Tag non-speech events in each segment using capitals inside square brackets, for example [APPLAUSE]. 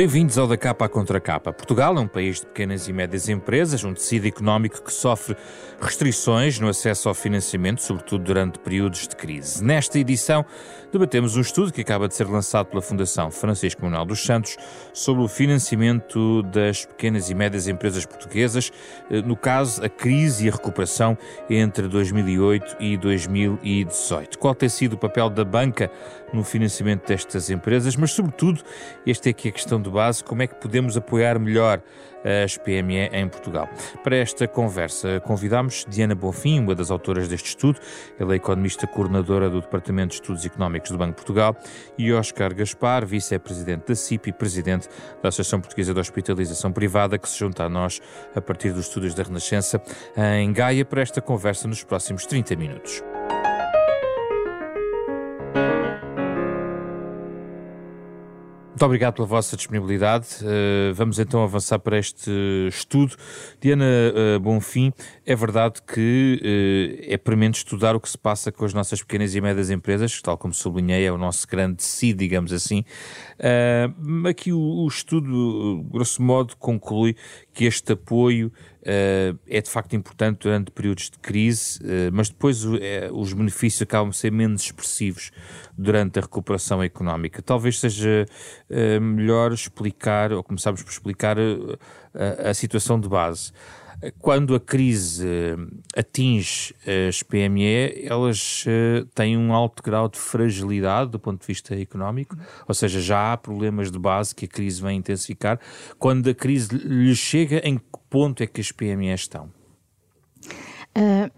Bem-vindos ao Da Capa à Contra Capa. Portugal é um país de pequenas e médias empresas, um tecido económico que sofre restrições no acesso ao financiamento, sobretudo durante períodos de crise. Nesta edição, debatemos um estudo que acaba de ser lançado pela Fundação Francisco Manuel dos Santos sobre o financiamento das pequenas e médias empresas portuguesas, eh, no caso, a crise e a recuperação entre 2008 e 2018. Qual tem sido o papel da banca no financiamento destas empresas, mas, sobretudo, esta é aqui a questão de base: como é que podemos apoiar melhor as PME em Portugal? Para esta conversa, convidamos Diana Bonfim, uma das autoras deste estudo, ela é economista coordenadora do Departamento de Estudos Económicos do Banco de Portugal, e Oscar Gaspar, vice-presidente da CIP e presidente da Associação Portuguesa de Hospitalização Privada, que se junta a nós a partir dos estudos da Renascença em Gaia para esta conversa nos próximos 30 minutos. Muito obrigado pela vossa disponibilidade. Uh, vamos então avançar para este estudo. Diana uh, Bonfim, é verdade que uh, é premente estudar o que se passa com as nossas pequenas e médias empresas, que, tal como sublinhei, é o nosso grande si, digamos assim. aqui o, estudo, grosso modo, conclui que este apoio Uh, é de facto importante durante períodos de crise, uh, mas depois uh, os benefícios acabam a ser menos expressivos durante a recuperação económica. Talvez seja melhor explicar, ou começarmos por explicar, a situação de base. Quando a crise atinge as PME, elas têm um alto grau de fragilidade do ponto de vista económico, ou seja, já há problemas de base que a crise vem intensificar. Quando a crise lhes chega, em ponto é que as PME estão? Uh,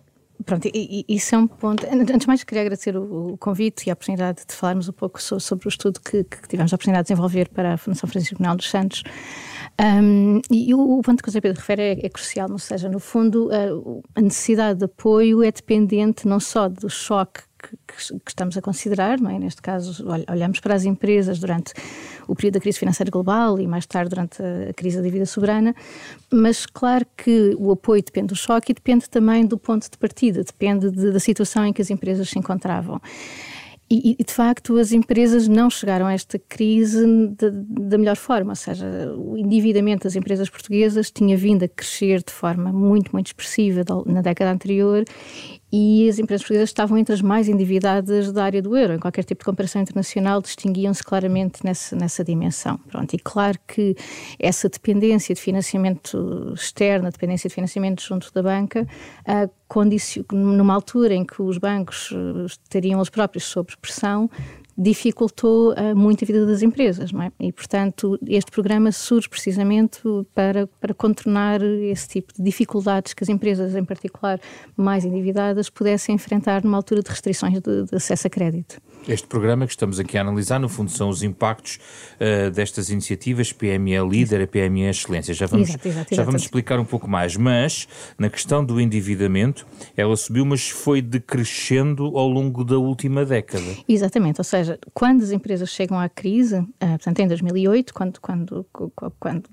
pronto, isso é um ponto. Antes de mais, queria agradecer o, convite e a oportunidade de falarmos um pouco sobre o estudo que, que tivemos a oportunidade de desenvolver para a Fundação Francisco Manuel dos Santos. Um, e o, o, ponto que o Zé Pedro refere é, é, crucial, ou seja, no fundo, a, a necessidade de apoio é dependente não só do choque que, que, estamos a considerar, não é? neste caso olhamos para as empresas durante o período da crise financeira global e mais tarde durante a crise da dívida soberana, mas claro que o apoio depende do choque e depende também do ponto de partida, depende de, da situação em que as empresas se encontravam. E, e, de facto, as empresas não chegaram a esta crise da melhor forma, ou seja, o endividamento das empresas portuguesas tinha vindo a crescer de forma muito, muito expressiva na década anterior e as empresas portuguesas estavam entre as mais endividadas da área do euro. Em qualquer tipo de comparação internacional, distinguiam-se claramente nessa, nessa dimensão. Pronto, e claro que essa dependência de financiamento externo, dependência de financiamento junto da banca, uh, numa altura em que os bancos estariam os próprios sob pressão, dificultou uh, muito a vida das empresas, não é? E, portanto, este programa surge precisamente para, para contornar esse tipo de dificuldades que as empresas, em particular mais endividadas, pudessem enfrentar numa altura de restrições de, de acesso a crédito. Este programa que estamos aqui a analisar, no fundo, são os impactos uh, destas iniciativas PME Líder e PME Excelência. Já vamos, exato, exato, já vamos explicar um pouco mais, mas na questão do endividamento, ela subiu, mas foi decrescendo ao longo da última década. Exatamente, ou seja, quando as empresas chegam à crise, uh, portanto, em 2008, quando, quando, quando,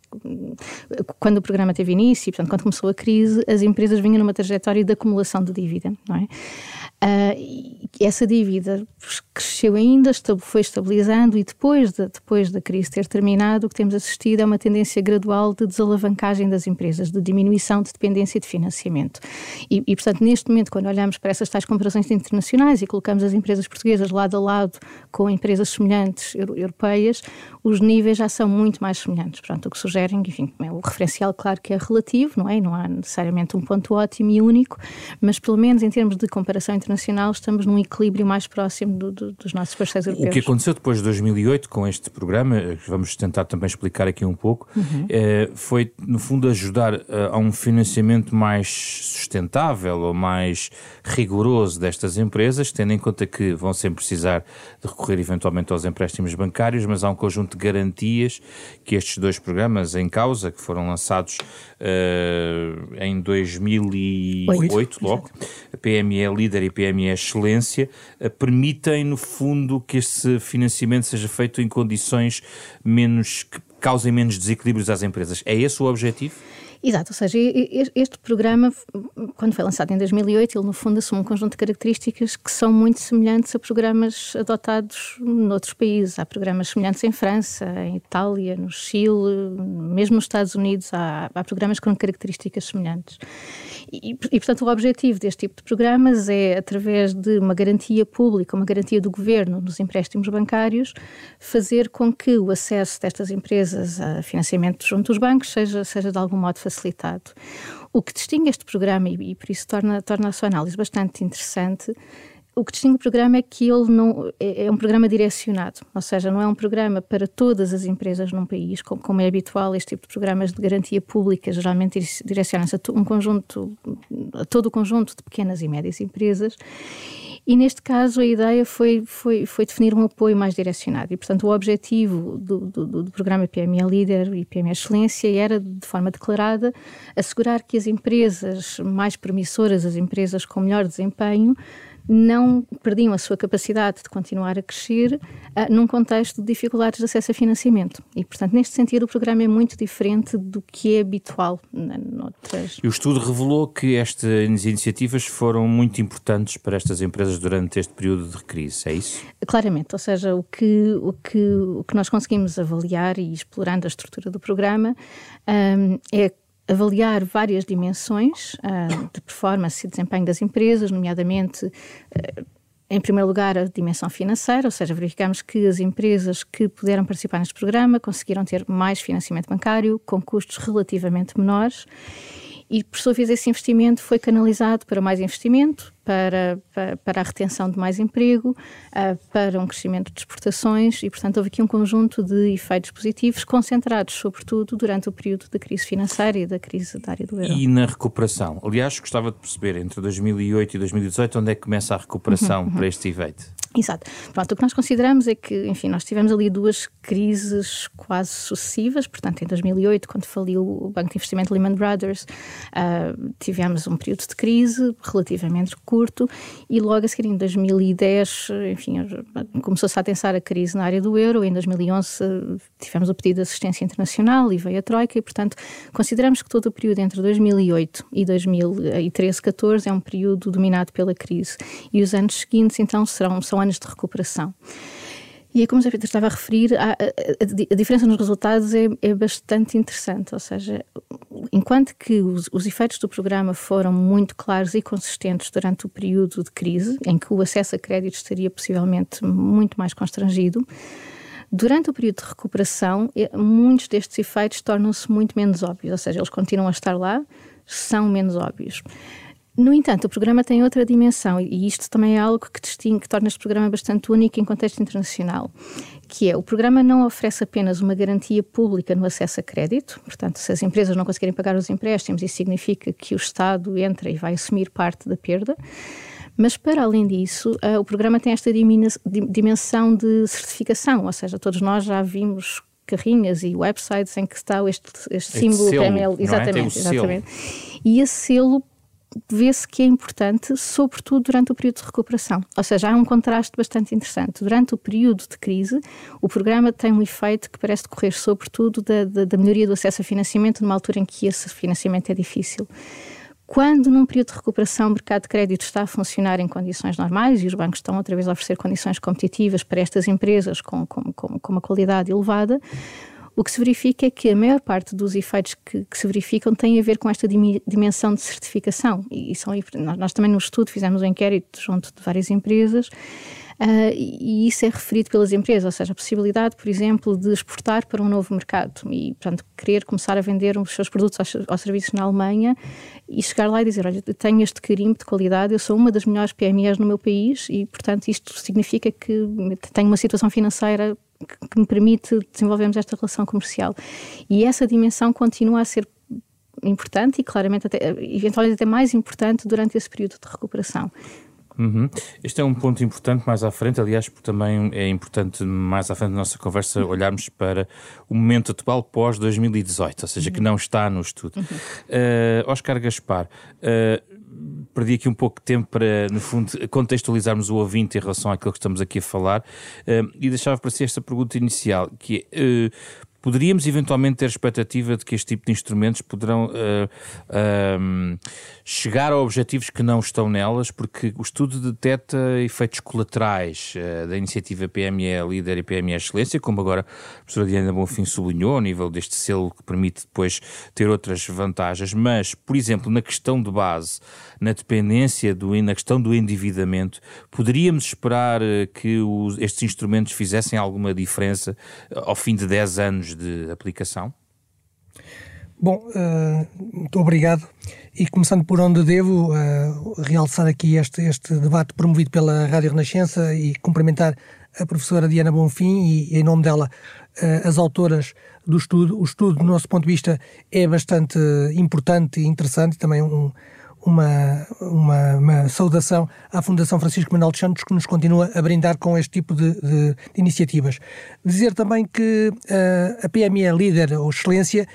quando o programa teve início, portanto, quando começou a crise, as empresas vinham numa trajetória de acumulação de dívida, não é? Uh, essa dívida cresceu ainda, foi estabilizando e depois, de, depois da crise ter terminado, o que temos assistido é uma tendência gradual de desalavancagem das empresas, de diminuição de dependência de financiamento. E, e, portanto, neste momento, quando olhamos para essas tais comparações internacionais e colocamos as empresas portuguesas lado a lado com empresas semelhantes europeias, os níveis já são muito mais semelhantes. Pronto, o que sugerem, enfim, é o referencial, claro que é relativo, não é? Não há necessariamente um ponto ótimo e único, mas pelo menos em termos de comparação internacional, estamos num equilíbrio mais próximo do, do, dos nossos parceiros europeus. O que aconteceu depois de 2008 com este programa, eh, que vamos tentar também explicar aqui um pouco, uhum. é, foi, no fundo, ajudar a, eh, a um financiamento mais sustentável ou mais rigoroso destas empresas, tendo em conta que vão sempre precisar de recorrer eventualmente aos empréstimos bancários, mas há um conjunto de garantias que estes dois programas em causa, que foram lançados uh, em 2008, Oito. logo, a PME Líder e PME Excelência, uh, permitem, no fundo, que esse financiamento seja feito em condições menos que causem menos desequilíbrios às empresas. É esse o objetivo? Exato, ou seja, este programa, quando foi lançado em 2008, ele no fundo assume um conjunto de características que são muito semelhantes a programas adotados noutros países. Há programas semelhantes em França, em Itália, no Chile, mesmo nos Estados Unidos há, há programas com características semelhantes. E, e, portanto, o objetivo deste tipo de programas é, através de uma garantia pública, uma garantia do governo nos empréstimos bancários, fazer com que o acesso destas empresas a financiamento junto aos bancos seja, seja de algum modo facilitado. O que distingue este programa, e, e por isso torna, torna a sua análise bastante interessante, o que distingue o programa é que ele não é, é, um programa direcionado, ou seja, não é um programa para todas as empresas num país, como, como é habitual este tipo de programas de garantia pública, geralmente direcionam-se a um a todo o conjunto de pequenas e médias empresas. E neste caso a ideia foi, foi, foi definir um apoio mais direcionado. E, portanto, o objetivo do, do, do programa PME Líder e PME Excelência era, de forma declarada, assegurar que as empresas mais promissoras, as empresas com melhor desempenho, não perdiam a sua capacidade de continuar a crescer uh, num contexto de dificuldades de acesso a financiamento. E, portanto, neste sentido, o programa é muito diferente do que é habitual noutras. E o estudo revelou que estas iniciativas foram muito importantes para estas empresas durante este período de crise, é isso? Claramente, ou seja, o que, o que, o que nós conseguimos avaliar e explorando a estrutura do programa um, é avaliar várias dimensões uh, de performance e desempenho das empresas, nomeadamente, uh, em primeiro lugar, a dimensão financeira, ou seja, verificamos que as empresas que puderam participar neste programa conseguiram ter mais financiamento bancário com custos relativamente menores e, por sua vez, esse investimento foi canalizado para mais investimento, para, para, para a retenção de mais emprego, uh, para um crescimento de exportações e, portanto, houve aqui um conjunto de efeitos positivos concentrados, sobretudo, durante o período da crise financeira e da crise da área do euro. E na recuperação? Aliás, gostava de perceber, entre 2008 e 2018, onde é que começa a recuperação uhum, uhum. para este efeito? Exato. Pronto, o que nós consideramos é que, enfim, nós tivemos ali duas crises quase sucessivas, portanto, em 2008, quando faliu o Banco de Investimento Lehman Brothers, uh, tivemos um período de crise relativamente curto e logo a seguir, em 2010, enfim, começou-se a tensar a crise na área do euro, em 2011 tivemos o pedido de assistência internacional e veio a Troika e, portanto, consideramos que todo o período entre 2008 e 2013, 14 é um período dominado pela crise e os anos seguintes, então, serão, são anos de recuperação. E é como Pedro estava a referir, a, a, a, diferença nos resultados é, é, bastante interessante. Ou seja, enquanto que os, os, efeitos do programa foram muito claros e consistentes durante o período de crise, em que o acesso a crédito estaria possivelmente muito mais constrangido, durante o período de recuperação, muitos destes efeitos tornam-se muito menos óbvios. Ou seja, eles continuam a estar lá, são menos óbvios. No entanto, o programa tem outra dimensão e isto também é algo que distingue, que torna este programa bastante único em contexto internacional, que é o programa não oferece apenas uma garantia pública no acesso a crédito, portanto, se as empresas não conseguirem pagar os empréstimos, isso significa que o Estado entra e vai assumir parte da perda, mas, para além disso, uh, o programa tem esta dimensão de certificação, ou seja, todos nós já vimos carrinhas e websites em que está este, este símbolo selo, PML. É? Exatamente, exatamente. E esse selo vê-se que é importante, sobretudo durante o período de recuperação. Ou seja, há um contraste bastante interessante. Durante o período de crise, o programa tem um efeito que parece decorrer, sobretudo, da, da, da melhoria do acesso a financiamento, numa altura em que esse financiamento é difícil. Quando, num período de recuperação, o mercado de crédito está a funcionar em condições normais e os bancos estão outra vez a oferecer condições competitivas para estas empresas com, com, com, com uma qualidade elevada, o que se verifica é que a maior parte dos efeitos que, que se verificam têm a ver com esta dimensão de certificação. E são, nós também no estudo fizemos um inquérito junto de várias empresas Uh, e isso é referido pelas empresas, ou seja, a possibilidade, por exemplo, de exportar para um novo mercado e, portanto, querer começar a vender os seus produtos aos serviços na Alemanha e chegar lá e dizer: Olha, tenho este carimbo de qualidade, eu sou uma das melhores PMEs no meu país e, portanto, isto significa que tenho uma situação financeira que me permite desenvolvermos esta relação comercial. E essa dimensão continua a ser importante e claramente até, eventualmente até mais importante durante esse período de recuperação. Uhum. Este é um ponto importante mais à frente, aliás, porque também é importante mais à frente da nossa conversa olharmos para o momento atual pós-2018, ou seja, uhum. que não está no estudo. Uhum. Uh, Oscar Gaspar, uh, perdi aqui um pouco de tempo para, no fundo, contextualizarmos o ouvinte em relação àquilo que estamos aqui a falar. Uh, e deixava para si esta pergunta inicial, que é poderíamos eventualmente ter expectativa de que este tipo de instrumentos poderão uh, uh, chegar a objetivos que não estão nelas, porque o estudo detecta efeitos colaterais uh, da iniciativa PME Líder e PME Excelência, como agora a professora Diana Bonfim sublinhou, ao nível deste selo que permite depois ter outras vantagens, mas, por exemplo, na questão de base, na dependência, do, na questão do endividamento, poderíamos esperar que os, estes instrumentos fizessem alguma diferença ao fim de 10 anos de aplicação? Bom, uh, muito obrigado. E começando por onde devo, uh, realçar aqui este, este debate promovido pela Rádio Renascença e cumprimentar a professora Diana Bonfim e, em nome dela, uh, as autoras do estudo. O estudo, do nosso ponto de vista, é bastante importante e interessante, também um, uma, uma, uma, saudação à Fundação Francisco Manuel dos Santos, que nos continua a brindar com este tipo de, de, iniciativas. Dizer também que uh, a PME é Líder ou Excelência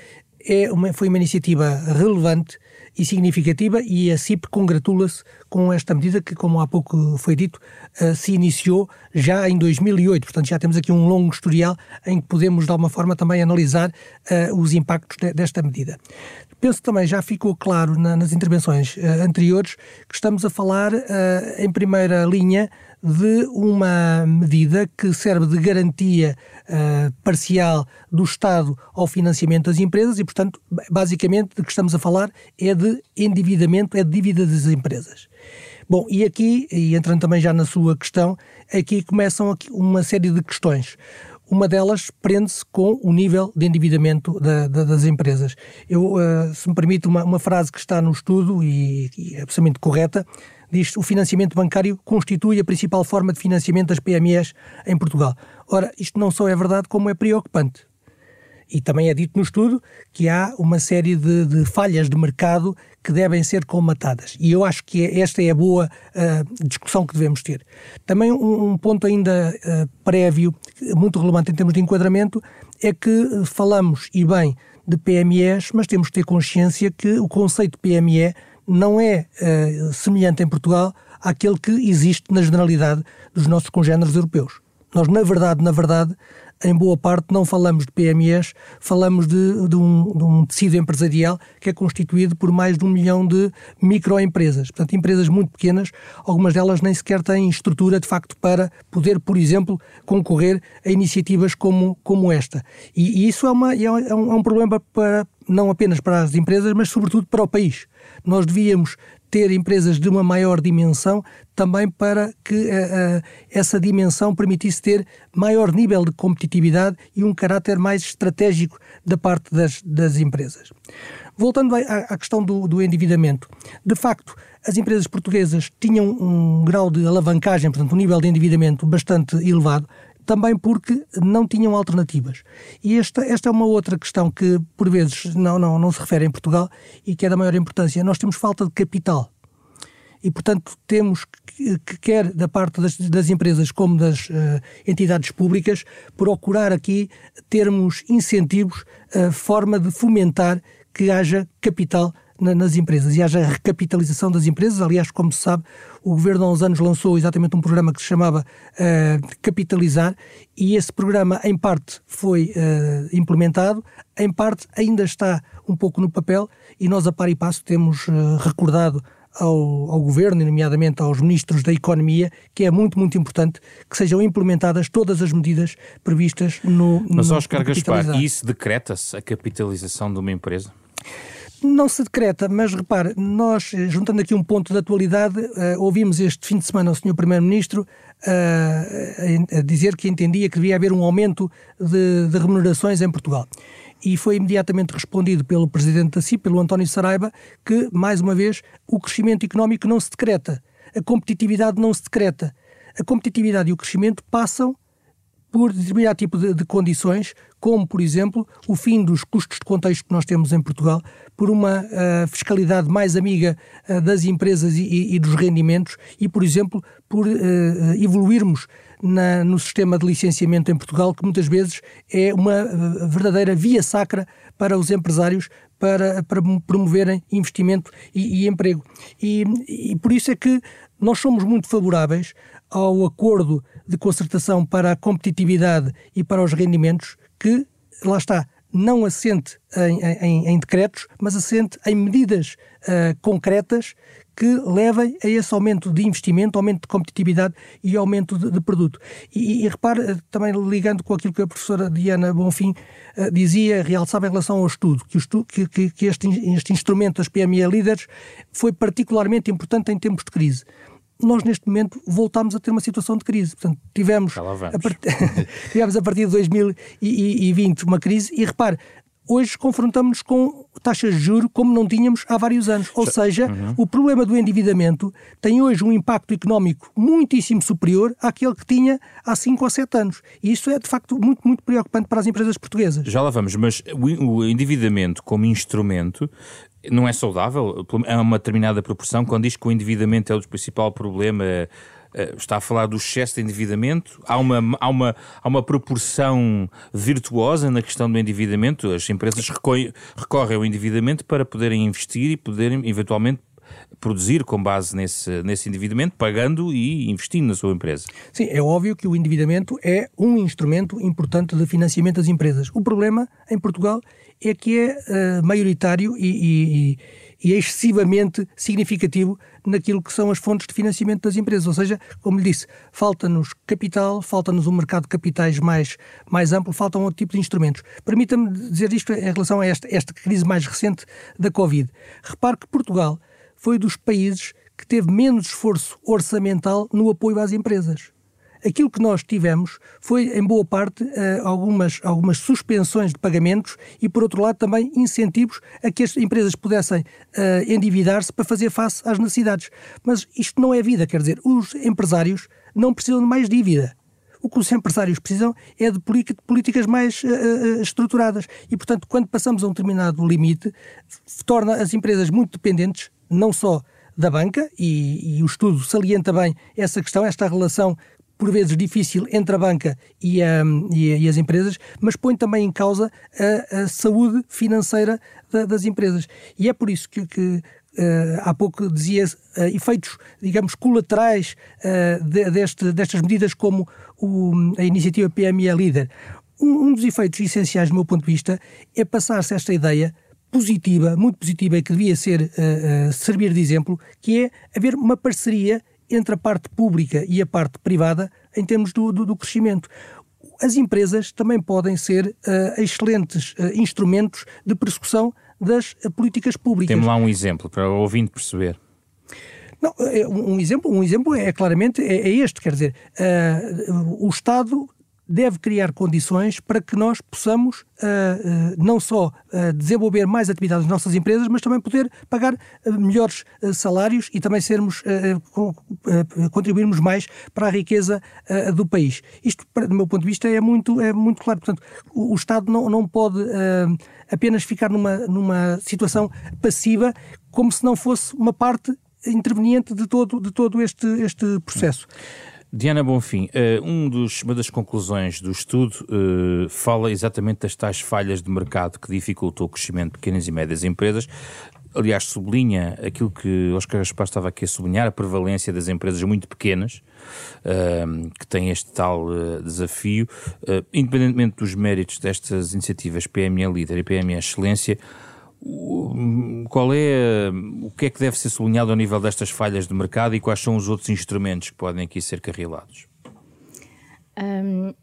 é uma, foi uma iniciativa relevante e significativa e a CIP congratula-se com esta medida que, como há pouco foi dito, uh, se iniciou já em 2008. Portanto, já temos aqui um longo historial em que podemos, de alguma forma, também analisar uh, os impactos de, desta medida. Penso também já ficou claro na, nas intervenções uh, anteriores que estamos a falar, em primeira linha, de uma medida que serve de garantia uh, parcial do Estado ao financiamento das empresas e, portanto, basicamente, de que estamos a falar é de endividamento, é de dívida das empresas. Bom, e aqui, e entrando também já na sua questão, aqui começam aqui uma série de questões. Uma delas prende-se com o nível de endividamento da, da, das empresas. Eu, uh, se me permite, uma, uma, frase que está no estudo e, e é absolutamente correta, diz o financiamento bancário constitui a principal forma de financiamento das PMEs em Portugal. Ora, isto não só é verdade, como é preocupante. E também é dito no estudo que há uma série de, de falhas de mercado que devem ser colmatadas. E eu acho que é, esta é a boa uh, discussão que devemos ter. Também um, um ponto ainda uh, prévio, muito relevante em termos de enquadramento, é que falamos, e bem, de PMEs, mas temos que ter consciência que o conceito de PME não é uh, semelhante em Portugal àquele que existe na generalidade dos nossos congêneres europeus. Nós, na verdade, na verdade, em boa parte não falamos de PMEs, falamos de, de, um, de, um, tecido empresarial que é constituído por mais de um milhão de microempresas. Portanto, empresas muito pequenas, algumas delas nem sequer têm estrutura, de facto, para poder, por exemplo, concorrer a iniciativas como, como esta. E, e isso é, uma, é, um, é um problema para, não apenas para as empresas, mas sobretudo para o país. Nós devíamos ter empresas de uma maior dimensão também para que uh, uh, essa dimensão permitisse ter maior nível de competitividade e um caráter mais estratégico da parte das, das empresas. Voltando à, à questão do, do, endividamento, de facto, as empresas portuguesas tinham um grau de alavancagem, portanto, um nível de endividamento bastante elevado, também porque não tinham alternativas. E esta, esta é uma outra questão que, por vezes, não, não, não se refere em Portugal e que é da maior importância. Nós temos falta de capital. E, portanto, temos que, que quer da parte das, das empresas como das uh, entidades públicas, procurar aqui termos incentivos, uh, forma de fomentar que haja capital nas empresas e haja recapitalização das empresas. Aliás, como se sabe, o governo há uns anos lançou exatamente um programa que se chamava uh, Capitalizar e esse programa, em parte, foi uh, implementado, em parte ainda está um pouco no papel e nós, a par e passo, temos uh, recordado ao, ao, governo, nomeadamente aos ministros da Economia, que é muito, muito importante que sejam implementadas todas as medidas previstas no. Mas, no, Oscar Gaspar, isso decreta-se a capitalização de uma empresa? Não se decreta, mas repare, nós, juntando aqui um ponto de atualidade, uh, ouvimos este fim de semana o Sr. Primeiro-Ministro uh, a, dizer que entendia que devia haver um aumento de, de, remunerações em Portugal. E foi imediatamente respondido pelo Presidente da CIP, pelo António Saraiva, que, mais uma vez, o crescimento económico não se decreta, a competitividade não se decreta. A competitividade e o crescimento passam por determinado tipo de, de, condições, como, por exemplo, o fim dos custos de contexto que nós temos em Portugal, por uma uh, fiscalidade mais amiga uh, das empresas e, e, dos rendimentos e, por exemplo, por uh, evoluirmos na, no sistema de licenciamento em Portugal, que muitas vezes é uma verdadeira via sacra para os empresários para, para promoverem investimento e, e emprego. E, e por isso é que nós somos muito favoráveis ao acordo de concertação para a competitividade e para os rendimentos que lá está, não assente em, em, em decretos, mas assente em medidas uh, concretas que levem a esse aumento de investimento, aumento de competitividade e aumento de, de produto. E, e, repare, eh, também ligando com aquilo que a professora Diana Bonfim uh, dizia, realçava em relação ao estudo, que, que, que, este, este instrumento das PME Líderes foi particularmente importante em tempos de crise nós neste momento voltámos a ter uma situação de crise. Portanto, tivemos, a, part... [LAUGHS] tivemos a partir de 2020 uma crise e repare, hoje confrontamos-nos com taxas de juros como não tínhamos há vários anos. Ou seja, uhum. o problema do endividamento tem hoje um impacto económico muitíssimo superior àquele que tinha há 5 ou 7 anos. E isso é, de facto, muito, muito preocupante para as empresas portuguesas. Já lá vamos, mas o endividamento como instrumento não é saudável? É uma determinada proporção? Quando diz que o endividamento é o principal problema eh, está a falar do excesso de endividamento? Há uma, há, uma, há uma proporção virtuosa na questão do endividamento? As empresas recorrem ao endividamento para poderem investir e poderem eventualmente produzir com base nesse, nesse endividamento, pagando e investindo na sua empresa. Sim, é óbvio que o endividamento é um instrumento importante de financiamento das empresas. O problema em Portugal é que é uh, maioritário e, e, e é excessivamente significativo naquilo que são as fontes de financiamento das empresas. Ou seja, como lhe disse, falta-nos capital, falta-nos um mercado de capitais mais, mais amplo, faltam outro tipo de instrumentos. Permita-me dizer isto em relação a esta, esta crise mais recente da Covid. Repare que Portugal foi dos países que teve menos esforço orçamental no apoio às empresas. Aquilo que nós tivemos foi, em boa parte, eh, algumas, algumas suspensões de pagamentos e, por outro lado, também incentivos a que as empresas pudessem uh, endividar-se para fazer face às necessidades. Mas isto não é vida, quer dizer, os empresários não precisam de mais dívida. O que os empresários precisam é de políticas mais uh, estruturadas. E, portanto, quando passamos a um determinado limite, torna as empresas muito dependentes, não só da banca, e, e, o estudo salienta bem essa questão, esta relação por vezes difícil entre a banca e, a, e, a, e as empresas, mas põe também em causa a, a saúde financeira da, das empresas. E é por isso que, que Há pouco dizia uh, efeitos, digamos, colaterais uh, de, deste, destas medidas como o, a iniciativa PME Líder. Um, um, dos efeitos essenciais, do meu ponto de vista, é passar-se esta ideia positiva, muito positiva, e que devia ser, servir de exemplo, que é haver uma parceria entre a parte pública e a parte privada em termos do, do, do crescimento. As empresas também podem ser uh, excelentes uh, instrumentos de persecução das uh, políticas públicas. Temos lá um exemplo para o ouvinte perceber. Não, um exemplo, um exemplo é claramente é, é este, quer dizer, o Estado deve criar condições para que nós possamos uh, uh, não só uh, desenvolver mais atividades nas nossas empresas, mas também poder pagar melhores salários e também sermos contribuirmos mais para a riqueza do país. Isto, do meu ponto de vista, é muito, é muito claro. Portanto, o, o Estado não, não pode apenas ficar numa, numa situação passiva, como se não fosse uma parte interveniente de todo, de todo este, este processo. Diana Bonfim, uh, um dos, uma das conclusões do estudo uh, fala exatamente das tais falhas de mercado que dificultou o crescimento de pequenas e médias empresas. Aliás, sublinha aquilo que Oscar Gaspar estava aqui a sublinhar, a prevalência das empresas muito pequenas, uh, que têm este tal desafio. independentemente dos méritos destas iniciativas PME Líder e PME Excelência, qual é o que é que deve ser sublinhado ao nível destas falhas de mercado e quais são os outros instrumentos que podem aqui ser carrilados? Um,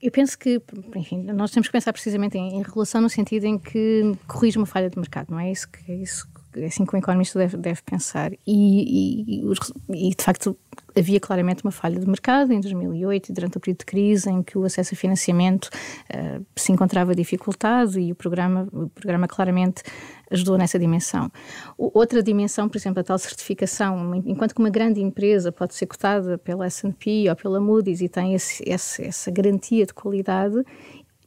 eu penso que, enfim, nós temos que pensar precisamente em, em regulação no sentido em que corrige uma falha de mercado, não é isso que é isso é assim que o economista deve, deve pensar. E, e, e, de facto, havia claramente uma falha de mercado em 2008, durante o período de crise, em que o acesso a financiamento uh, se encontrava dificultado e o programa, o programa claramente ajudou nessa dimensão. Outra dimensão, por exemplo, a tal certificação, enquanto que uma grande empresa pode ser cotada pela S&P ou pela Moody's e tem esse, essa garantia de qualidade,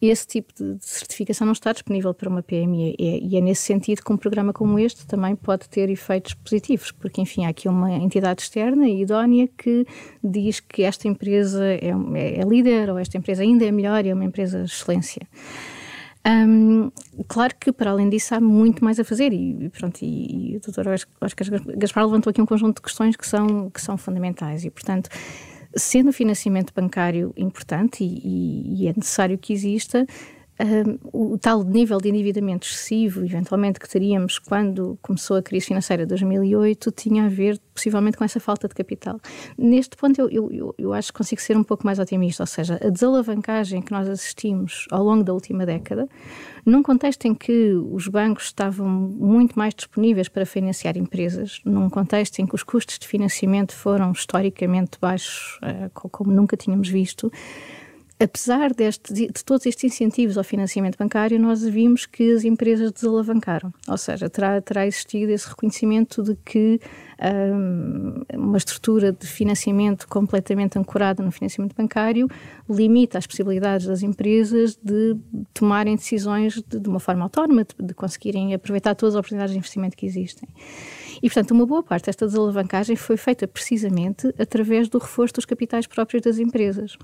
esse tipo de certificação não está disponível para uma PME e é nesse sentido que um programa como este também pode ter efeitos positivos, porque enfim há aqui uma entidade externa e idónea que diz que esta empresa é, é, é líder ou esta empresa ainda é melhor e é uma empresa de excelência. Um, claro que, para além disso, há muito mais a fazer e, pronto, e, e o Dr. Oscar Gaspar levantou aqui um conjunto de questões que são, que são fundamentais e, portanto, Sendo o financiamento bancário importante e, e, e é necessário que exista, o tal nível de endividamento excessivo, eventualmente, que teríamos quando começou a crise financeira de 2008, tinha a ver possivelmente com essa falta de capital. Neste ponto, eu, eu, eu acho que consigo ser um pouco mais otimista, ou seja, a desalavancagem que nós assistimos ao longo da última década, num contexto em que os bancos estavam muito mais disponíveis para financiar empresas, num contexto em que os custos de financiamento foram historicamente baixos, uh, como nunca tínhamos visto apesar deste, de todos estes incentivos ao financiamento bancário, nós vimos que as empresas desalavancaram. Ou seja, terá, terá existido esse reconhecimento de que um, uma estrutura de financiamento completamente ancorada no financiamento bancário limita as possibilidades das empresas de tomarem decisões de, de uma forma autónoma, de, de conseguirem aproveitar todas as oportunidades de investimento que existem. E, portanto, uma boa parte desta desalavancagem foi feita precisamente através do reforço dos capitais próprios das empresas.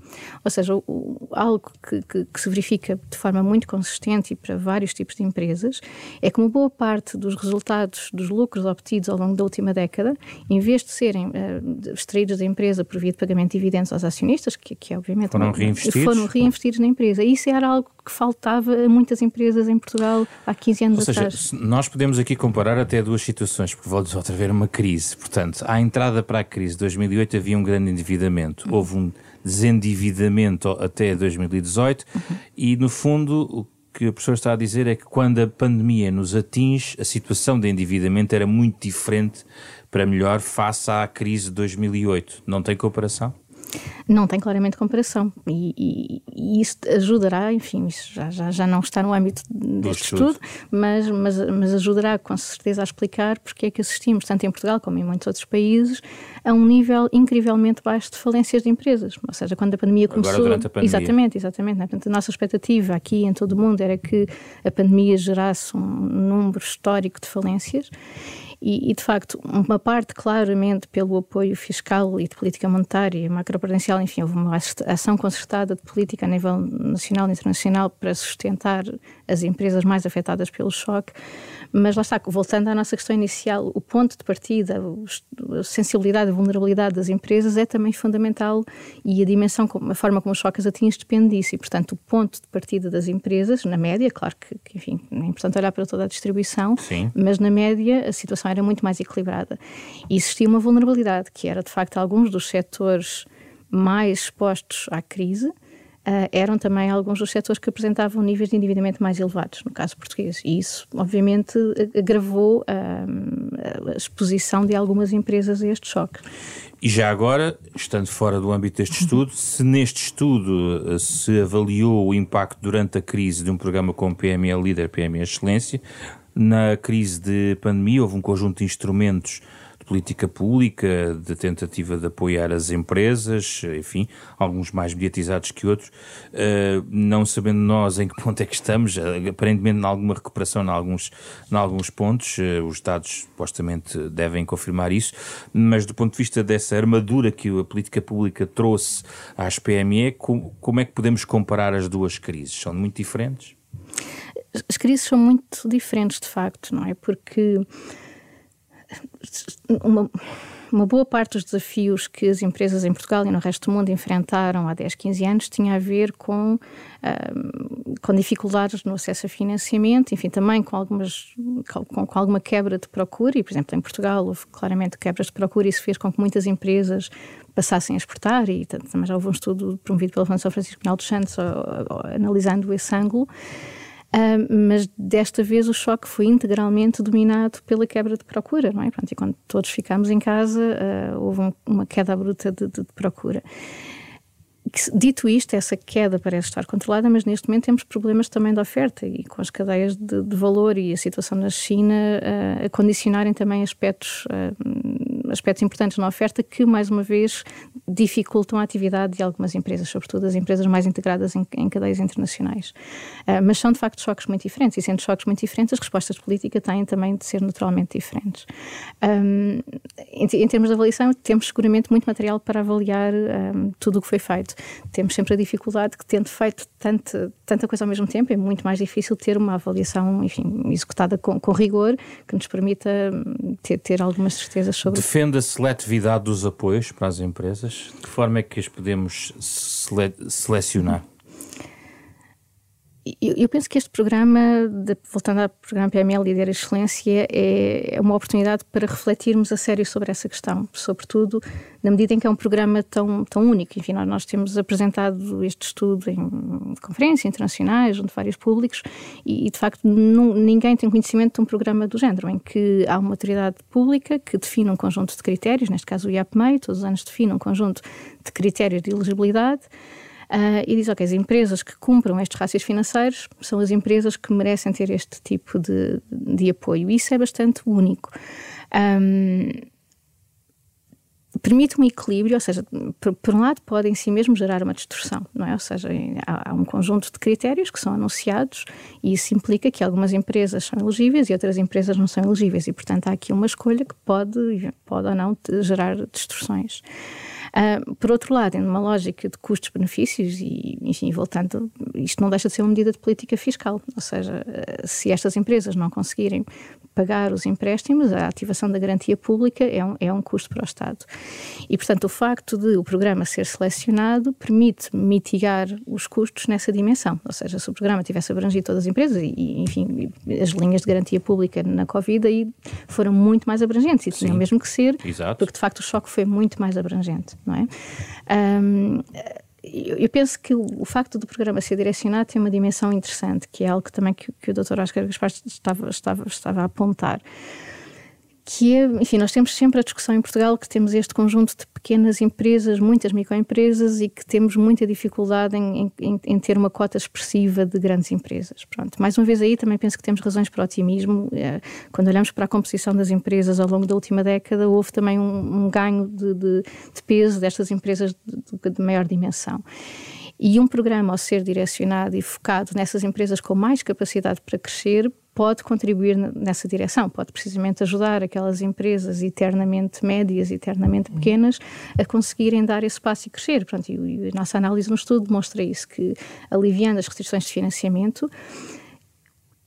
Ou seja, o, algo que, que, que, se verifica de forma muito consistente e para vários tipos de empresas é que uma boa parte dos resultados, dos lucros obtidos ao longo da última década, em vez de serem uh, extraídos da empresa por via de pagamento de dividendos aos acionistas, que, que é obviamente foram reinvestidos, foram reinvestidos na empresa. Isso era algo que faltava a muitas empresas em Portugal há 15 anos Ou seja, atrás. nós podemos aqui comparar até duas situações, porque volta outra vez uma crise. Portanto, à entrada para a crise de 2008 havia um grande endividamento. Houve um desendividamento até 2018 uhum. e, no fundo, o que a professora está a dizer é que quando a pandemia nos atinge, a situação de endividamento era muito diferente para melhor face à crise de 2008. Não tem comparação? Não tem claramente comparação e, e, e isso ajudará, enfim, isso já, já, já não está no âmbito deste estudo, mas, mas, mas ajudará com certeza a explicar porque é que assistimos, tanto em Portugal como em muitos outros países, a um nível incrivelmente baixo de falências de empresas. Ou seja, quando a pandemia começou. Agora, durante a pandemia. Exatamente, exatamente. Né? Portanto, a nossa expectativa aqui em todo o mundo era que a pandemia gerasse um número histórico de falências e, e, de facto, uma parte claramente pelo apoio fiscal e de política monetária, macroprudencial, enfim, houve uma ação concertada de política a nível nacional e internacional para sustentar as empresas mais afetadas pelo choque. Mas lá está, voltando à nossa questão inicial, o ponto de partida, a sensibilidade, a vulnerabilidade das empresas é também fundamental e a dimensão, a forma como o choque as atinge depende disso. E, portanto, o ponto de partida das empresas, na média, claro que, que enfim, é importante olhar para toda a distribuição, Sim. mas na média a situação era muito mais equilibrada. E existia uma vulnerabilidade, que era, de facto, alguns dos setores mais expostos à crise, uh, eram também alguns dos setores que apresentavam níveis de endividamento mais elevados, no caso português. E isso, obviamente, agravou uh, a exposição de algumas empresas a este choque. E já agora, estando fora do âmbito deste estudo, se neste estudo se avaliou o impacto durante a crise de um programa como PME Líder, PME Excelência, na crise de pandemia houve um conjunto de instrumentos política pública, de tentativa de apoiar as empresas, enfim, alguns mais mediatizados que outros, uh, não sabendo nós em que [LAUGHS] ponto é que estamos, aparentemente em alguma recuperação em alguns, em alguns pontos, uh, os dados supostamente devem confirmar isso, mas do ponto de vista dessa armadura que a política pública trouxe às PME, como é que podemos comparar as duas crises? São muito diferentes? As crises são muito diferentes, de facto, não é? Porque uma, uma boa parte dos desafios que as empresas em Portugal e no resto do mundo enfrentaram há 10, 15 anos tinha a ver com, uh, com dificuldades no acesso a financiamento, enfim, também com, algumas, com, com, alguma quebra de procura, e, por exemplo, em Portugal houve claramente quebras de procura e isso fez com que muitas empresas passassem a exportar, e também já houve um estudo promovido pela Fundação Francisco Pinal dos Santos analisando esse ângulo. Uh, mas desta vez o choque foi integralmente dominado pela quebra de procura, não é? Pronto, e quando todos ficámos em casa, uh, houve um, uma queda bruta de, de, de procura. Dito isto, essa queda parece estar controlada, mas neste momento temos problemas também de oferta e com as cadeias de, de valor e a situação na China uh, a condicionarem também aspectos aspectos importantes na oferta que, mais uma vez, dificultam a atividade de algumas empresas, sobretudo as empresas mais integradas em, em cadeias internacionais. Uh, mas são, de facto, choques muito diferentes e, sendo choques muito diferentes, as respostas de política têm também de ser naturalmente diferentes. Um, em, em, termos de avaliação, temos seguramente muito material para avaliar um, tudo o que foi feito. Temos sempre a dificuldade que, tendo feito tanta, tanta coisa ao mesmo tempo, é muito mais difícil ter uma avaliação, enfim, executada com, com rigor, que nos permita ter, ter algumas certezas sobre Defende a seletividade dos apoios para as empresas? De que forma é que as podemos sele selecionar? Eu, eu, penso que este programa, de, voltando ao programa PML Líder Excelência, é, é, uma oportunidade para refletirmos a sério sobre essa questão, sobretudo na medida em que é um programa tão, tão único. Enfim, nós, nós temos apresentado este estudo em conferências internacionais, junto de vários públicos, e, e de facto não, ninguém tem conhecimento de um programa do género, em que há uma autoridade pública que define um conjunto de critérios, neste caso o IAPMEI, todos os anos define um conjunto de critérios de elegibilidade. Uh, e diz, ok, as empresas que cumpram estes rácios financeiros são as empresas que merecem ter este tipo de, de apoio. Isso é bastante único. Um, permite um equilíbrio, ou seja, por, por, um lado pode em si mesmo gerar uma distorção, não é? Ou seja, há, há, um conjunto de critérios que são anunciados e isso implica que algumas empresas são elegíveis e outras empresas não são elegíveis e, portanto, há aqui uma escolha que pode, pode ou não gerar distorções. Uh, por outro lado, em uma lógica de custos-benefícios, e enfim, voltando, isto não deixa de ser uma medida de política fiscal, ou seja, uh, se estas empresas não conseguirem pagar os empréstimos, a ativação da garantia pública é um, é um custo para o Estado. E, portanto, o facto de o programa ser selecionado permite mitigar os custos nessa dimensão. Ou seja, se o programa tivesse abrangido todas as empresas, e, enfim, as linhas de garantia pública na Covid aí foram muito mais abrangentes e tinham mesmo que ser, Exato. porque de facto o choque foi muito mais abrangente, não é? Um, eu penso que o, facto do programa ser direcionado tem uma dimensão interessante, que é algo que também que, que o Dr. Oscar Gaspar estava, estava, estava a apontar que é, enfim, nós temos sempre a discussão em Portugal que temos este conjunto de pequenas empresas, muitas microempresas e que temos muita dificuldade em, em, em, ter uma cota expressiva de grandes empresas. Pronto, mais uma vez aí também penso que temos razões para otimismo. É, quando olhamos para a composição das empresas ao longo da última década, houve também um, um ganho de, de, de, peso destas empresas de, de maior dimensão. E um programa, ao ser direcionado e focado nessas empresas com mais capacidade para crescer, pode contribuir nessa direção, pode precisamente ajudar aquelas empresas eternamente médias, eternamente pequenas, a conseguirem dar esse passo e crescer. Pronto, e a nossa análise no estudo demonstra isso, que aliviando as restrições de financiamento,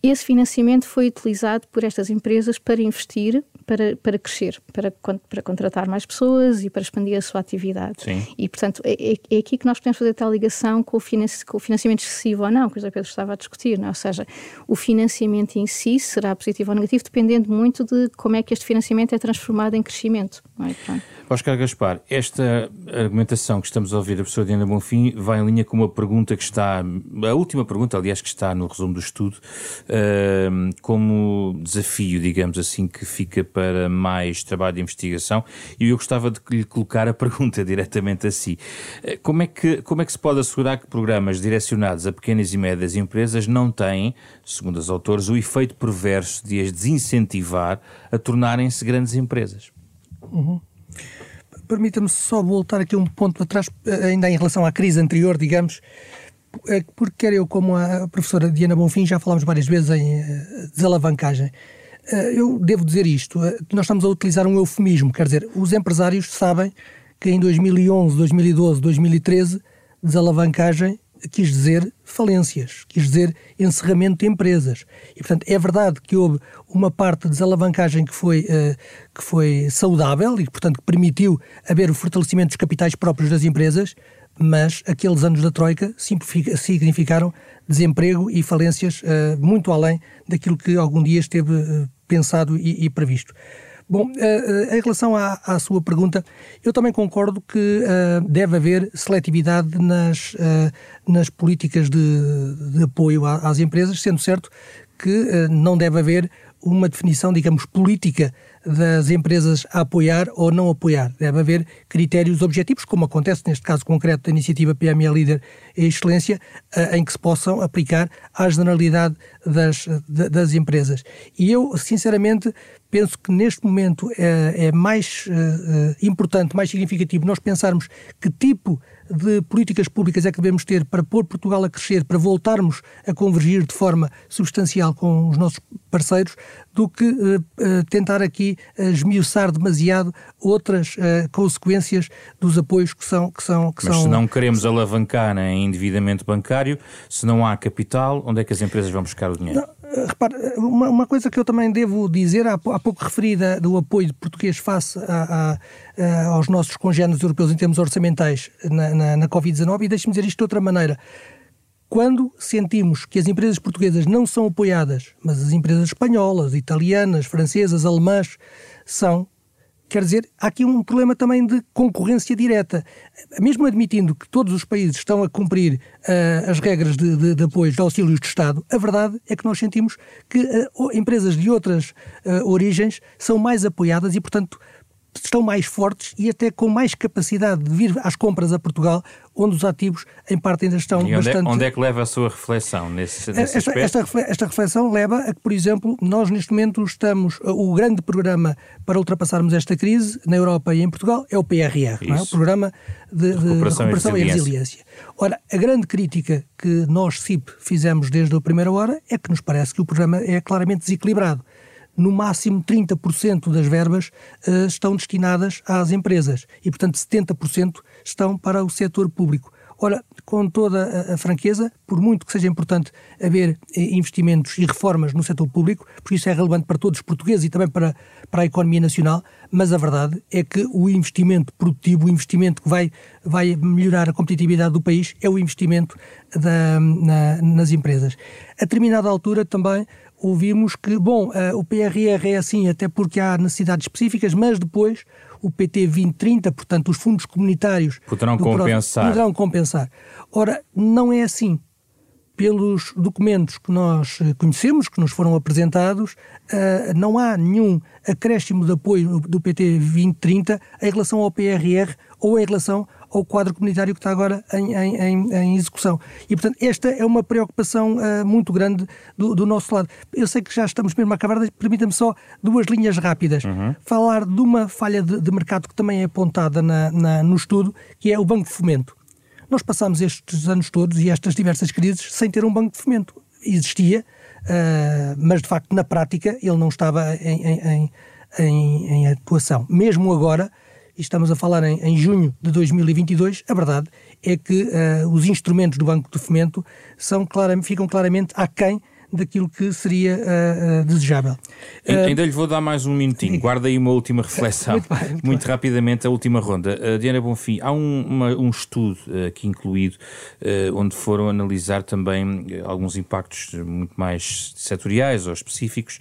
esse financiamento foi utilizado por estas empresas para investir, para, para crescer, para, para contratar mais pessoas e para expandir a sua atividade. Sim. E, portanto, é, é, é aqui que nós podemos fazer tal ligação com o, com o financiamento excessivo ou não, que o José Pedro estava a discutir, não é? ou seja, o financiamento em si será positivo ou negativo, dependendo muito de como é que este financiamento é transformado em crescimento. Não é? Oscar Gaspar, esta argumentação que estamos a ouvir da professora Diana Bonfim vai em linha com uma pergunta que está, a última pergunta, aliás, que está no resumo do estudo, uh, como desafio, digamos assim, que fica para mais trabalho de investigação, e eu gostava de lhe colocar a pergunta [LAUGHS] diretamente a si. Eh, como é que, como é que se pode assegurar que programas direcionados a pequenas e médias empresas não têm, segundo os autores, o efeito perverso de as desincentivar a tornarem-se grandes empresas? Uhum. Permita-me só voltar aqui um ponto atrás, eh, ainda em relação à crise anterior, digamos, eh, porque quer eu como a professora Diana Bonfim já falámos várias vezes em desalavancagem. Eu devo dizer isto, nós estamos a utilizar um eufemismo, quer dizer, os empresários sabem que em 2011, 2012, 2013, desalavancagem quis dizer falências, quis dizer encerramento de empresas. E, portanto, é verdade que houve uma parte de desalavancagem que foi, uh, que foi saudável e, portanto, que permitiu haver o fortalecimento dos capitais próprios das empresas, mas aqueles anos da Troika significaram desemprego e falências uh, muito além daquilo que algum dia esteve uh, pensado e, e previsto. Bom, uh, em relação à, à, sua pergunta, eu também concordo que deve haver seletividade nas, nas políticas de, de apoio às empresas, sendo certo que não deve haver uma definição, digamos, política das empresas a apoiar ou não apoiar. Deve haver critérios objetivos, como acontece neste caso concreto da iniciativa PME Líder e Excelência, em que se possam aplicar à generalidade das, das empresas. E eu, sinceramente, penso que neste momento é, é mais uh, importante, mais significativo nós pensarmos que tipo de políticas públicas é que devemos ter para pôr Portugal a crescer, para voltarmos a convergir de forma substancial com os nossos parceiros, do que uh, tentar aqui esmiuçar demasiado outras consequências dos apoios que são. Que são, que Mas são... se não queremos alavancar em endividamento bancário, se não há capital, onde é que as empresas vão buscar o dinheiro? Não repare, uma, uma, coisa que eu também devo dizer, há, há pouco referida do apoio português face a, a, a, aos nossos congêneres europeus em termos orçamentais na, na, na Covid-19, e deixe-me dizer isto de outra maneira. Quando sentimos que as empresas portuguesas não são apoiadas, mas as empresas espanholas, italianas, francesas, alemãs são, Quer dizer, há aqui um problema também de concorrência direta. Mesmo admitindo que todos os países estão a cumprir uh, as regras de, de, de apoio de auxílios de Estado, a verdade é que nós sentimos que uh, empresas de outras uh, origens são mais apoiadas e, portanto, estão mais fortes e até com mais capacidade de vir às compras a Portugal, onde os ativos em parte ainda estão e onde bastante... É, onde é que leva a sua reflexão nesse, nesse esta, esta, esta, reflexão leva a que, por exemplo, nós neste momento estamos... O grande programa para ultrapassarmos esta crise na Europa e em Portugal é o PRR, é? o Programa de, de Recuperação, recuperação e, resiliência. e Resiliência. Ora, a grande crítica que nós, CIP, fizemos desde a primeira hora é que nos parece que o programa é claramente desequilibrado no máximo 30% das verbas uh, estão destinadas às empresas e, portanto, 70% estão para o setor público. Ora, com toda a, a, franqueza, por muito que seja importante haver eh, investimentos e reformas no setor público, porque isso é relevante para todos os portugueses e também para, para a economia nacional, mas a verdade é que o investimento produtivo, o investimento que vai, vai melhorar a competitividade do país, é o investimento da, na, nas empresas. A determinada altura também ouvimos que, bom, uh, o PRR é assim até porque há necessidades específicas, mas depois o PT 2030, portanto, os fundos comunitários poderão compensar. poderão compensar. Ora, não é assim. Pelos documentos que nós eh, conhecemos, que nos foram apresentados, uh, não há nenhum acréscimo de apoio do PT 2030 em relação ao PRR ou em relação ao quadro comunitário que está agora em, em, em execução. E, portanto, esta é uma preocupação uh, muito grande do, do, nosso lado. Eu sei que já estamos mesmo a acabar, permita-me só duas linhas rápidas. Uhum. Falar de uma falha de, de, mercado que também é apontada na, na, no estudo, que é o Banco de Fomento. Nós passámos estes anos todos e estas diversas crises sem ter um banco de fomento. Existia, uh, mas de facto na prática ele não estava em, em, em, em atuação. Mesmo agora, e estamos a falar em, em junho de 2022, a verdade é que uh, os instrumentos do Banco de Fomento são claramente, ficam claramente aquém daquilo que seria uh, uh, desejável. Ainda lhe vou dar mais um minutinho, guarda aí uma última [LAUGHS] reflexão. muito, bem, muito, muito rapidamente, a última ronda. Uh, Diana Bonfim, há um, uma, um estudo aqui incluído onde foram analisar também alguns impactos muito mais setoriais ou específicos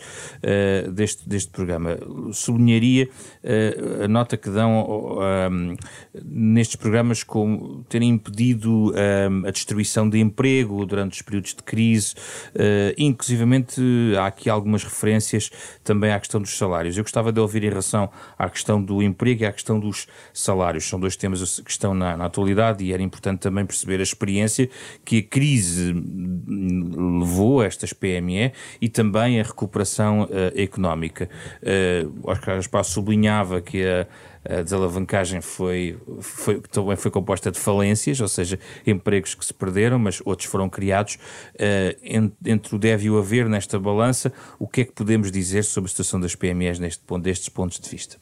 deste, deste programa. Sublinharia a nota que dão nestes programas como terem impedido a destruição de emprego durante os períodos de crise inclusivamente há aqui algumas referências também à questão dos salários. Eu gostava de ouvir em relação à questão do emprego e à questão dos salários. São dois temas que estão na, na atualidade e era importante também perceber a experiência que a crise levou a estas PME e também a recuperação uh, económica. Uh, Oscar Gaspar sublinhava que a a desalavancagem foi, foi, também foi composta de falências, ou seja, empregos que se perderam, mas outros foram criados. Uh, entre o deve e o haver nesta balança, o que é que podemos dizer sobre a situação das PMEs neste ponto, destes pontos de vista?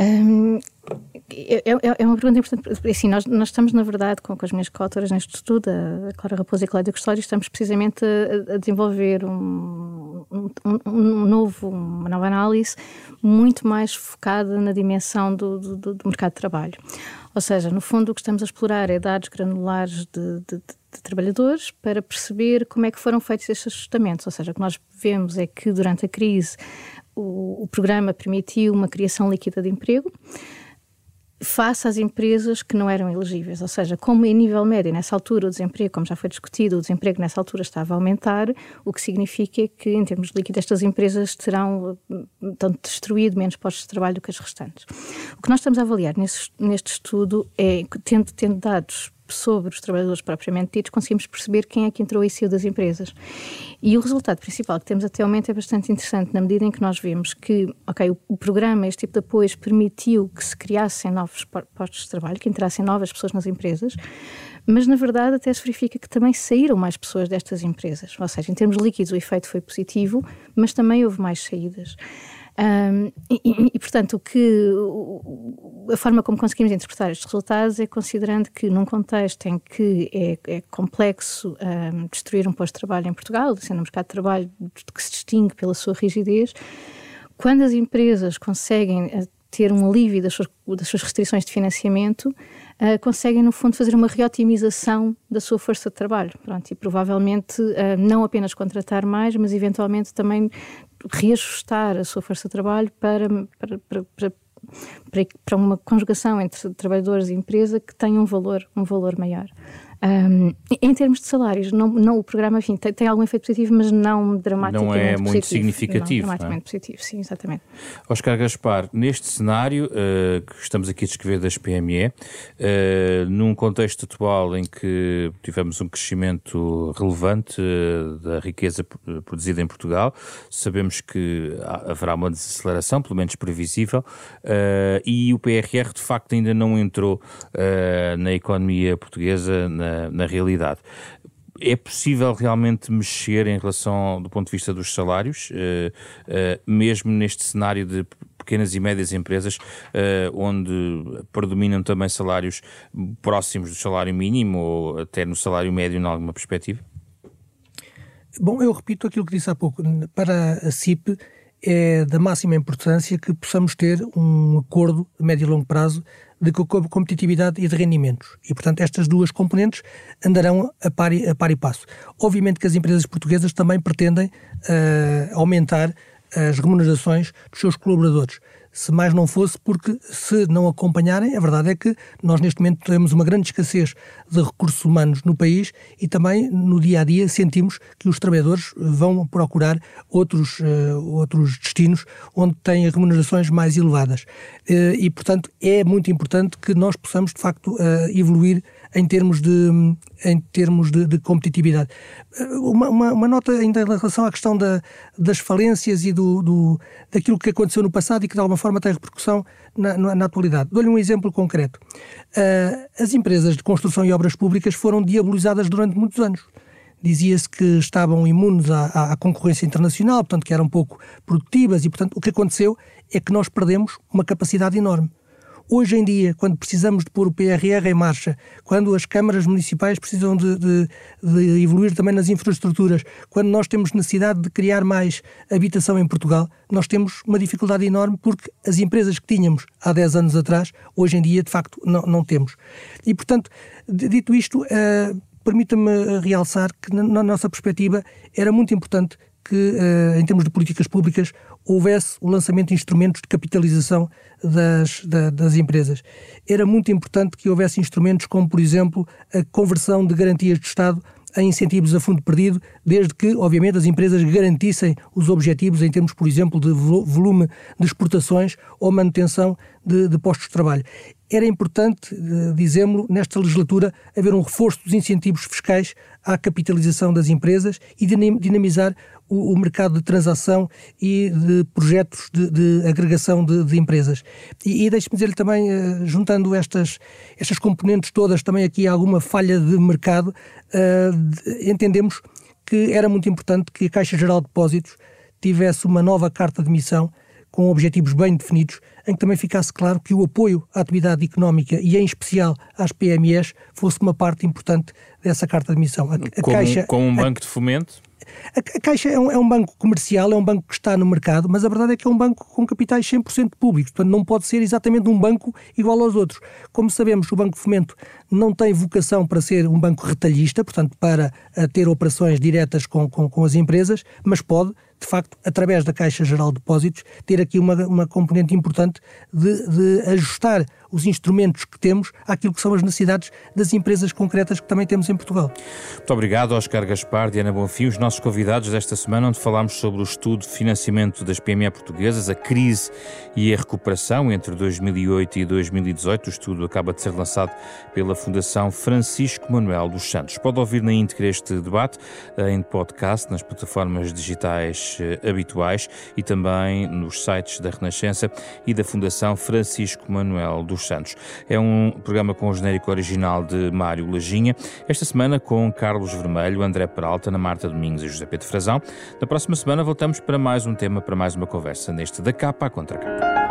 Um, é, é, é, uma pergunta importante. Assim, nós, nós estamos, na verdade, com, com as minhas coautoras neste estudo, a Clara Raposa e a Cláudia Custódio, estamos precisamente a, a desenvolver um, um, um, novo, uma nova análise muito mais focada na dimensão do, do, do, mercado de trabalho. Ou seja, no fundo, o que estamos a explorar é dados granulares de, de, de trabalhadores para perceber como é que foram feitos estes ajustamentos. Ou seja, o que nós vemos é que durante a crise o, o programa permitiu uma criação líquida de emprego face às empresas que não eram elegíveis. Ou seja, como em nível médio, nessa altura, o desemprego, como já foi discutido, o desemprego nessa altura estava a aumentar, o que significa que, em termos de líquido, estas empresas terão tanto destruído menos postos de trabalho do que as restantes. O que nós estamos a avaliar neste estudo é, tendo, tendo dados sobre os trabalhadores propriamente ditos, conseguimos perceber quem é que entrou e saiu das empresas. E o resultado principal que temos até o momento é bastante interessante, na medida em que nós vemos que, ok, o, o programa, este tipo de apoios, permitiu que se criassem novos postos de trabalho, que entrassem novas pessoas nas empresas, mas na verdade até se verifica que também saíram mais pessoas destas empresas. Ou seja, em termos líquidos o efeito foi positivo, mas também houve mais saídas. Um, e, e, portanto, o que, a forma como conseguimos interpretar estes resultados é considerando que, num contexto em que é, é complexo um, destruir um posto de trabalho em Portugal, sendo um mercado de trabalho que se distingue pela sua rigidez, quando as empresas conseguem eh, ter um alívio das suas, das suas restrições de financiamento, uh, conseguem, no fundo, fazer uma reotimização da sua força de trabalho. Pronto, e provavelmente uh, não apenas contratar mais, mas eventualmente também reajustar a sua força de trabalho para, para, para, para para, uma conjugação entre trabalhadores e empresa que tenha um valor, um valor maior. Um, em termos de salários, não, não, o programa enfim, tem, tem, algum efeito positivo, mas não dramaticamente Não é muito positivo. significativo. Não, dramaticamente não é? positivo, sim, exatamente. Oscar Gaspar, neste cenário uh, que estamos aqui a descrever das PME, uh, num contexto atual em que tivemos um crescimento relevante uh, da riqueza produzida em Portugal, sabemos que haverá uma desaceleração, pelo menos previsível, e o PRR de facto ainda não entrou na economia portuguesa, na na, realidade. É possível realmente mexer em relação do ponto de vista dos salários, uh, uh, mesmo neste cenário de pequenas e médias empresas, uh, onde predominam também salários próximos do salário mínimo ou até no salário médio, em alguma perspectiva? Bom, eu repito aquilo que disse há pouco. Para a CIP é da máxima importância que possamos ter um acordo a médio e longo prazo de competitividade e de rendimentos. E, portanto, estas duas componentes andarão a par e, a par e passo. Obviamente que as empresas portuguesas também pretendem uh, aumentar as remunerações dos seus colaboradores se mais não fosse porque, se não acompanharem, a verdade é que nós neste momento temos uma grande escassez de recursos humanos no país e também no dia a dia sentimos que os trabalhadores vão procurar outros, uh, outros destinos onde têm remunerações mais elevadas. Uh, e, portanto, é muito importante que nós possamos, de facto, uh, evoluir em termos de, em termos de, de competitividade. Uma, uma, uma, nota ainda em relação à questão da, das falências e do, do, daquilo que aconteceu no passado e que de alguma forma tem repercussão na, na, na atualidade. Dou-lhe um exemplo concreto. Uh, as empresas de construção e obras públicas foram diabolizadas durante muitos anos dizia-se que estavam imunes à, à, concorrência internacional, portanto que eram pouco produtivas e, portanto, o que aconteceu é que nós perdemos uma capacidade enorme. Hoje em dia, quando precisamos de pôr o PRR em marcha, quando as câmaras municipais precisam de, de, de, evoluir também nas infraestruturas, quando nós temos necessidade de criar mais habitação em Portugal, nós temos uma dificuldade enorme porque as empresas que tínhamos há 10 anos atrás, hoje em dia, de facto, não, não temos. E, portanto, dito isto, uh, permita-me realçar que, na, na nossa perspectiva, era muito importante que, uh, em termos de políticas públicas, houvesse o lançamento de instrumentos de capitalização das, da, das empresas. Era muito importante que houvesse instrumentos como, por exemplo, a conversão de garantias de Estado em incentivos a fundo perdido, desde que, obviamente, as empresas garantissem os objetivos em termos, por exemplo, de volume de exportações ou manutenção de, de postos de trabalho. Era importante, eh, dizemos nesta legislatura, haver um reforço dos incentivos fiscais à capitalização das empresas e dinamizar o, o mercado de transação e de projetos de, de agregação de, de, empresas. E, e deixe-me dizer-lhe também, uh, juntando estas, estas componentes todas, também aqui há alguma falha de mercado, uh, entendemos que era muito importante que a Caixa Geral de Depósitos tivesse uma nova carta de missão com objetivos bem definidos, em que também ficasse claro que o apoio à atividade económica e, em especial, às PMEs, fosse uma parte importante dessa carta de missão. A, a como, Caixa, como um banco a, de fomento? A, a Caixa é um, é um, banco comercial, é um banco que está no mercado, mas a verdade é que é um banco com capitais 100% públicos, portanto não pode ser exatamente um banco igual aos outros. Como sabemos, o Banco de Fomento não tem vocação para ser um banco retalhista, portanto para ter operações diretas com, com, com as empresas, mas pode de facto, através da Caixa Geral de Depósitos, ter aqui uma, uma componente importante de, de ajustar os instrumentos que temos àquilo que são as necessidades das empresas concretas que também temos em Portugal. Muito obrigado, Oscar Gaspar, Diana Bonfim, os nossos convidados desta semana, onde falámos sobre o estudo de financiamento das PME portuguesas, a crise e a recuperação entre 2008 e 2018. O estudo acaba de ser lançado pela Fundação Francisco Manuel dos Santos. Pode ouvir na íntegra este debate em podcast, nas plataformas digitais eh, habituais e também nos sites da Renascença e da da Fundação Francisco Manuel dos Santos. É um programa com o genérico original de Mário Lajinha, esta semana com Carlos Vermelho, André Peralta, Ana Marta Domingos e José Pedro Frazão. Na próxima semana voltamos para mais um tema, para mais uma conversa neste da capa à contra capa.